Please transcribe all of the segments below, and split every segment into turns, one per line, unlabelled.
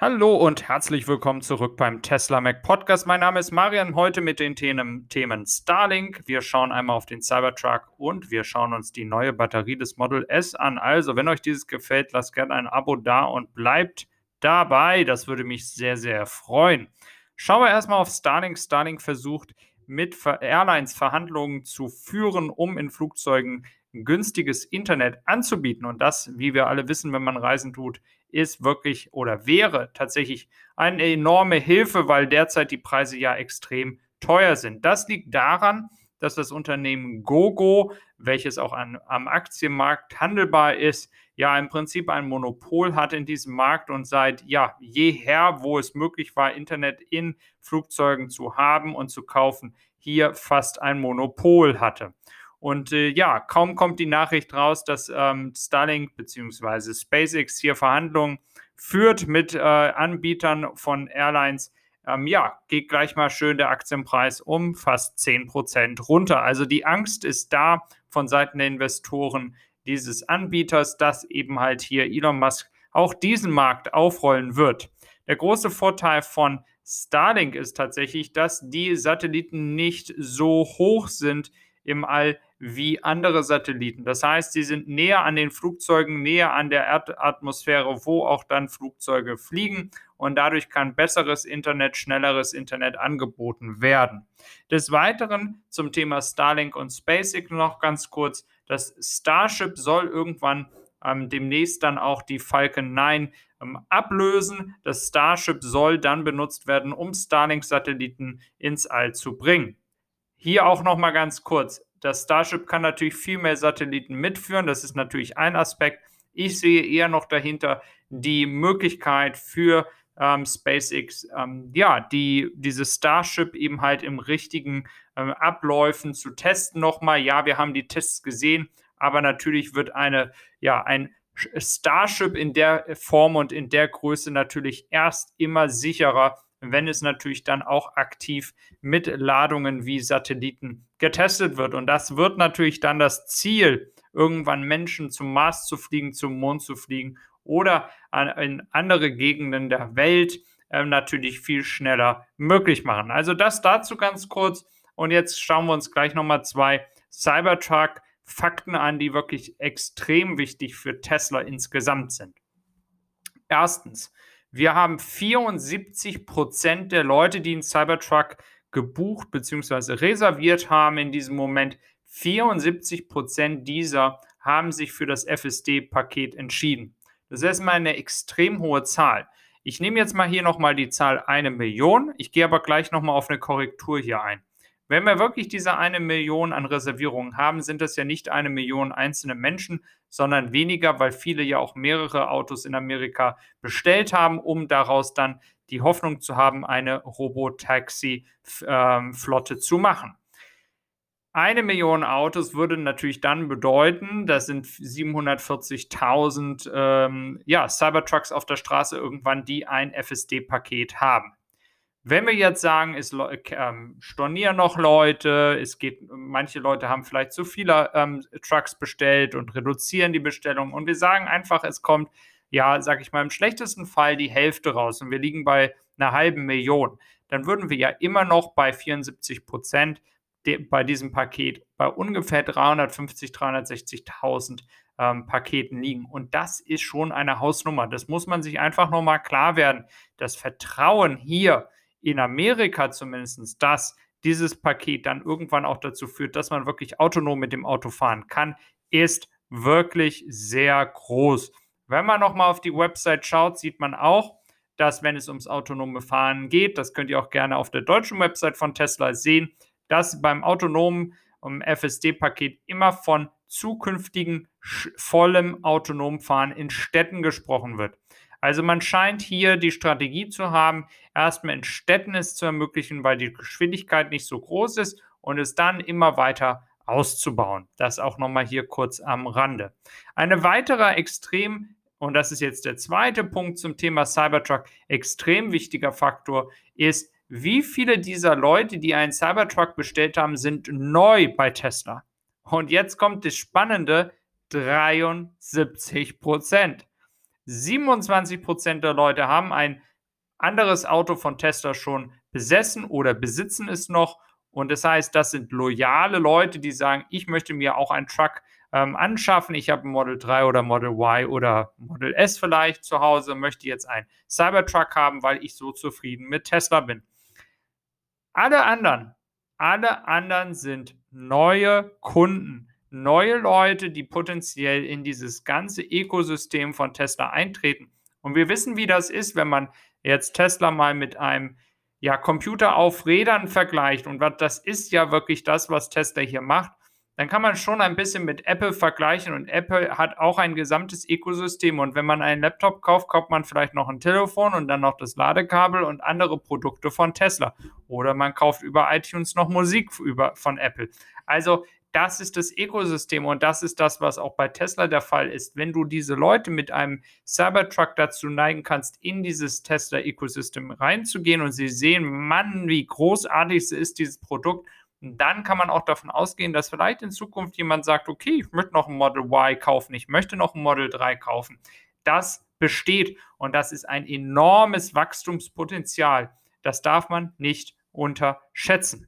Hallo und herzlich willkommen zurück beim Tesla Mac Podcast. Mein Name ist Marian, heute mit den Themen, Starlink. Wir schauen einmal auf den Cybertruck und wir schauen uns die neue Batterie des Model S an. Also, wenn euch dieses gefällt, lasst gerne ein Abo da und bleibt dabei. Das würde mich sehr, sehr freuen. Schauen wir erstmal auf Starlink. Starlink versucht mit Airlines Verhandlungen zu führen, um in Flugzeugen günstiges Internet anzubieten. Und das, wie wir alle wissen, wenn man Reisen tut, ist wirklich oder wäre tatsächlich eine enorme Hilfe, weil derzeit die Preise ja extrem teuer sind. Das liegt daran, dass das Unternehmen GoGo, welches auch an, am Aktienmarkt handelbar ist, ja im Prinzip ein Monopol hat in diesem Markt und seit ja jeher, wo es möglich war, Internet in Flugzeugen zu haben und zu kaufen, hier fast ein Monopol hatte. Und äh, ja, kaum kommt die Nachricht raus, dass ähm, Starlink bzw. SpaceX hier Verhandlungen führt mit äh, Anbietern von Airlines. Ähm, ja, geht gleich mal schön der Aktienpreis um fast 10% runter. Also die Angst ist da von Seiten der Investoren dieses Anbieters, dass eben halt hier Elon Musk auch diesen Markt aufrollen wird. Der große Vorteil von Starlink ist tatsächlich, dass die Satelliten nicht so hoch sind im All wie andere Satelliten. Das heißt, sie sind näher an den Flugzeugen, näher an der Erdatmosphäre, wo auch dann Flugzeuge fliegen und dadurch kann besseres Internet, schnelleres Internet angeboten werden. Des Weiteren zum Thema Starlink und SpaceX noch ganz kurz. Das Starship soll irgendwann ähm, demnächst dann auch die Falcon 9 ähm, ablösen. Das Starship soll dann benutzt werden, um Starlink-Satelliten ins All zu bringen. Hier auch noch mal ganz kurz. Das Starship kann natürlich viel mehr Satelliten mitführen. Das ist natürlich ein Aspekt. Ich sehe eher noch dahinter die Möglichkeit für ähm, SpaceX, ähm, ja, die, dieses Starship eben halt im richtigen ähm, Abläufen zu testen nochmal. Ja, wir haben die Tests gesehen, aber natürlich wird eine, ja, ein Starship in der Form und in der Größe natürlich erst immer sicherer, wenn es natürlich dann auch aktiv mit Ladungen wie Satelliten getestet wird. Und das wird natürlich dann das Ziel, irgendwann Menschen zum Mars zu fliegen, zum Mond zu fliegen oder in andere Gegenden der Welt äh, natürlich viel schneller möglich machen. Also das dazu ganz kurz. Und jetzt schauen wir uns gleich nochmal zwei Cybertruck-Fakten an, die wirklich extrem wichtig für Tesla insgesamt sind. Erstens, wir haben 74 Prozent der Leute, die einen Cybertruck gebucht bzw. reserviert haben in diesem Moment. 74 Prozent dieser haben sich für das FSD-Paket entschieden. Das ist erstmal eine extrem hohe Zahl. Ich nehme jetzt mal hier nochmal die Zahl eine Million. Ich gehe aber gleich nochmal auf eine Korrektur hier ein. Wenn wir wirklich diese eine Million an Reservierungen haben, sind das ja nicht eine Million einzelne Menschen, sondern weniger, weil viele ja auch mehrere Autos in Amerika bestellt haben, um daraus dann die Hoffnung zu haben, eine Robotaxi-Flotte ähm, zu machen. Eine Million Autos würde natürlich dann bedeuten, das sind 740.000 ähm, ja, Cybertrucks auf der Straße irgendwann, die ein FSD-Paket haben. Wenn wir jetzt sagen, es ähm, stornieren noch Leute, es geht, manche Leute haben vielleicht zu viele ähm, Trucks bestellt und reduzieren die Bestellung und wir sagen einfach, es kommt, ja, sag ich mal, im schlechtesten Fall die Hälfte raus und wir liegen bei einer halben Million, dann würden wir ja immer noch bei 74 Prozent bei diesem Paket bei ungefähr 350, 360.000 ähm, Paketen liegen. Und das ist schon eine Hausnummer. Das muss man sich einfach nochmal klar werden. Das Vertrauen hier in Amerika zumindest, dass dieses Paket dann irgendwann auch dazu führt, dass man wirklich autonom mit dem Auto fahren kann, ist wirklich sehr groß. Wenn man nochmal auf die Website schaut, sieht man auch, dass wenn es ums autonome Fahren geht, das könnt ihr auch gerne auf der deutschen Website von Tesla sehen, dass beim autonomen um, FSD-Paket immer von zukünftigen vollem autonomen Fahren in Städten gesprochen wird. Also man scheint hier die Strategie zu haben, erstmal in Städten es zu ermöglichen, weil die Geschwindigkeit nicht so groß ist und es dann immer weiter auszubauen. Das auch nochmal hier kurz am Rande. Eine weitere extrem, und das ist jetzt der zweite Punkt zum Thema Cybertruck, extrem wichtiger Faktor ist, wie viele dieser Leute, die einen Cybertruck bestellt haben, sind neu bei Tesla. Und jetzt kommt das Spannende, 73 Prozent. 27 Prozent der Leute haben einen anderes Auto von Tesla schon besessen oder besitzen es noch. Und das heißt, das sind loyale Leute, die sagen, ich möchte mir auch einen Truck ähm, anschaffen. Ich habe ein Model 3 oder Model Y oder Model S vielleicht zu Hause, möchte jetzt einen Cybertruck haben, weil ich so zufrieden mit Tesla bin. Alle anderen, alle anderen sind neue Kunden, neue Leute, die potenziell in dieses ganze Ökosystem von Tesla eintreten. Und wir wissen, wie das ist, wenn man jetzt Tesla mal mit einem ja, Computer auf Rädern vergleicht. Und was, das ist ja wirklich das, was Tesla hier macht dann kann man schon ein bisschen mit Apple vergleichen und Apple hat auch ein gesamtes Ökosystem und wenn man einen Laptop kauft, kauft man vielleicht noch ein Telefon und dann noch das Ladekabel und andere Produkte von Tesla oder man kauft über iTunes noch Musik über, von Apple. Also das ist das Ökosystem und das ist das, was auch bei Tesla der Fall ist. Wenn du diese Leute mit einem Cybertruck dazu neigen kannst, in dieses Tesla-Ökosystem reinzugehen und sie sehen, Mann, wie großartig ist dieses Produkt dann kann man auch davon ausgehen, dass vielleicht in Zukunft jemand sagt, okay, ich möchte noch ein Model Y kaufen, ich möchte noch ein Model 3 kaufen. Das besteht und das ist ein enormes Wachstumspotenzial. Das darf man nicht unterschätzen.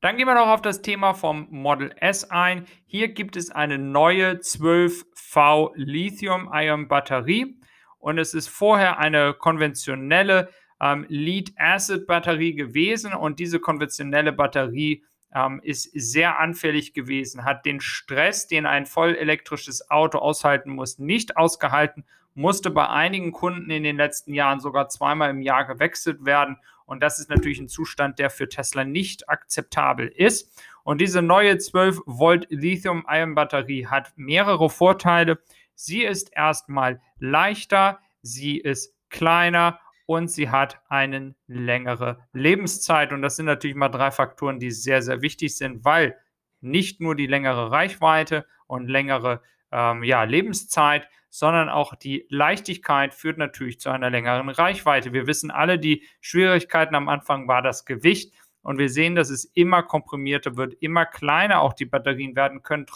Dann gehen wir noch auf das Thema vom Model S ein. Hier gibt es eine neue 12V Lithium-Ion-Batterie und es ist vorher eine konventionelle ähm, Lead-Acid-Batterie gewesen und diese konventionelle Batterie ähm, ist sehr anfällig gewesen, hat den Stress, den ein voll elektrisches Auto aushalten muss, nicht ausgehalten, musste bei einigen Kunden in den letzten Jahren sogar zweimal im Jahr gewechselt werden. Und das ist natürlich ein Zustand, der für Tesla nicht akzeptabel ist. Und diese neue 12 Volt Lithium-Ion-Batterie hat mehrere Vorteile. Sie ist erstmal leichter, sie ist kleiner und sie hat eine längere Lebenszeit. Und das sind natürlich mal drei Faktoren, die sehr, sehr wichtig sind, weil nicht nur die längere Reichweite und längere ähm, ja, Lebenszeit, sondern auch die Leichtigkeit führt natürlich zu einer längeren Reichweite. Wir wissen alle, die Schwierigkeiten am Anfang war das Gewicht. Und wir sehen, dass es immer komprimierter wird, immer kleiner auch die Batterien werden können,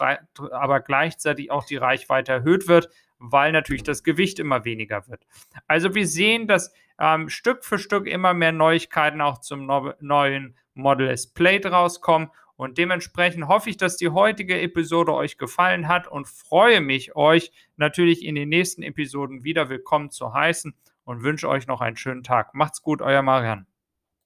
aber gleichzeitig auch die Reichweite erhöht wird, weil natürlich das Gewicht immer weniger wird. Also wir sehen, dass ähm, Stück für Stück immer mehr Neuigkeiten auch zum no neuen Model S Plate rauskommen. Und dementsprechend hoffe ich, dass die heutige Episode euch gefallen hat und freue mich, euch natürlich in den nächsten Episoden wieder willkommen zu heißen und wünsche euch noch einen schönen Tag. Macht's gut, euer Marian.